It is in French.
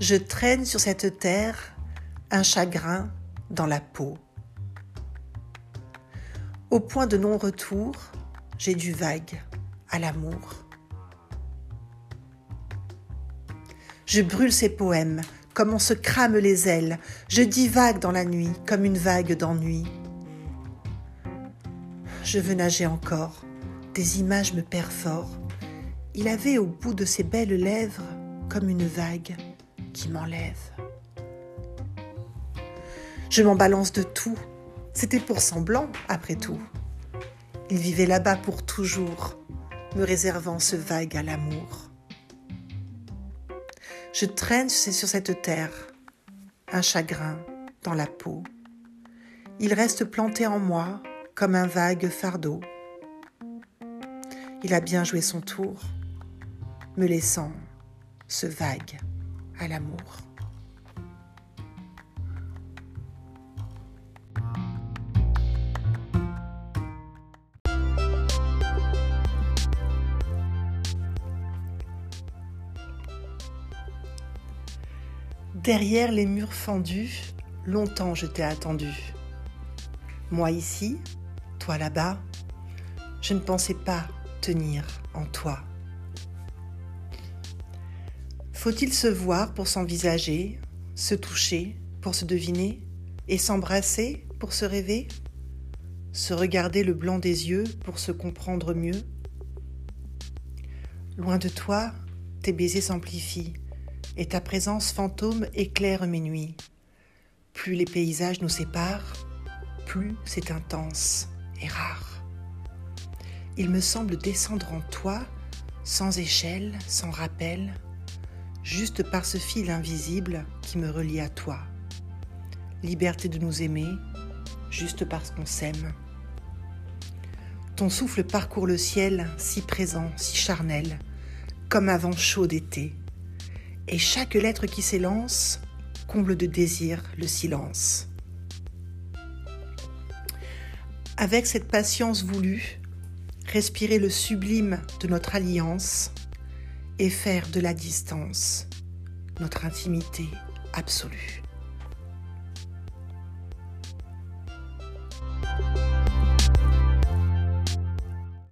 Je traîne sur cette terre un chagrin dans la peau. Au point de non-retour, j'ai du vague à l'amour. Je brûle ces poèmes comme on se crame les ailes. Je divague dans la nuit comme une vague d'ennui. Je veux nager encore. Des images me perforent. Il avait au bout de ses belles lèvres comme une vague qui m'enlève. Je m'en balance de tout. C'était pour semblant, après tout. Il vivait là-bas pour toujours, me réservant ce vague à l'amour. Je traîne sur cette terre, un chagrin dans la peau. Il reste planté en moi comme un vague fardeau. Il a bien joué son tour, me laissant ce vague l'amour. Derrière les murs fendus, longtemps je t'ai attendu. Moi ici, toi là-bas, je ne pensais pas tenir en toi. Faut-il se voir pour s'envisager, se toucher pour se deviner et s'embrasser pour se rêver? Se regarder le blanc des yeux pour se comprendre mieux? Loin de toi, tes baisers s'amplifient et ta présence fantôme éclaire mes nuits. Plus les paysages nous séparent, plus c'est intense et rare. Il me semble descendre en toi, sans échelle, sans rappel, juste par ce fil invisible qui me relie à toi. Liberté de nous aimer, juste parce qu'on s'aime. Ton souffle parcourt le ciel, si présent, si charnel, comme un vent chaud d'été et chaque lettre qui s'élance comble de désir le silence. Avec cette patience voulue, respirer le sublime de notre alliance et faire de la distance notre intimité absolue.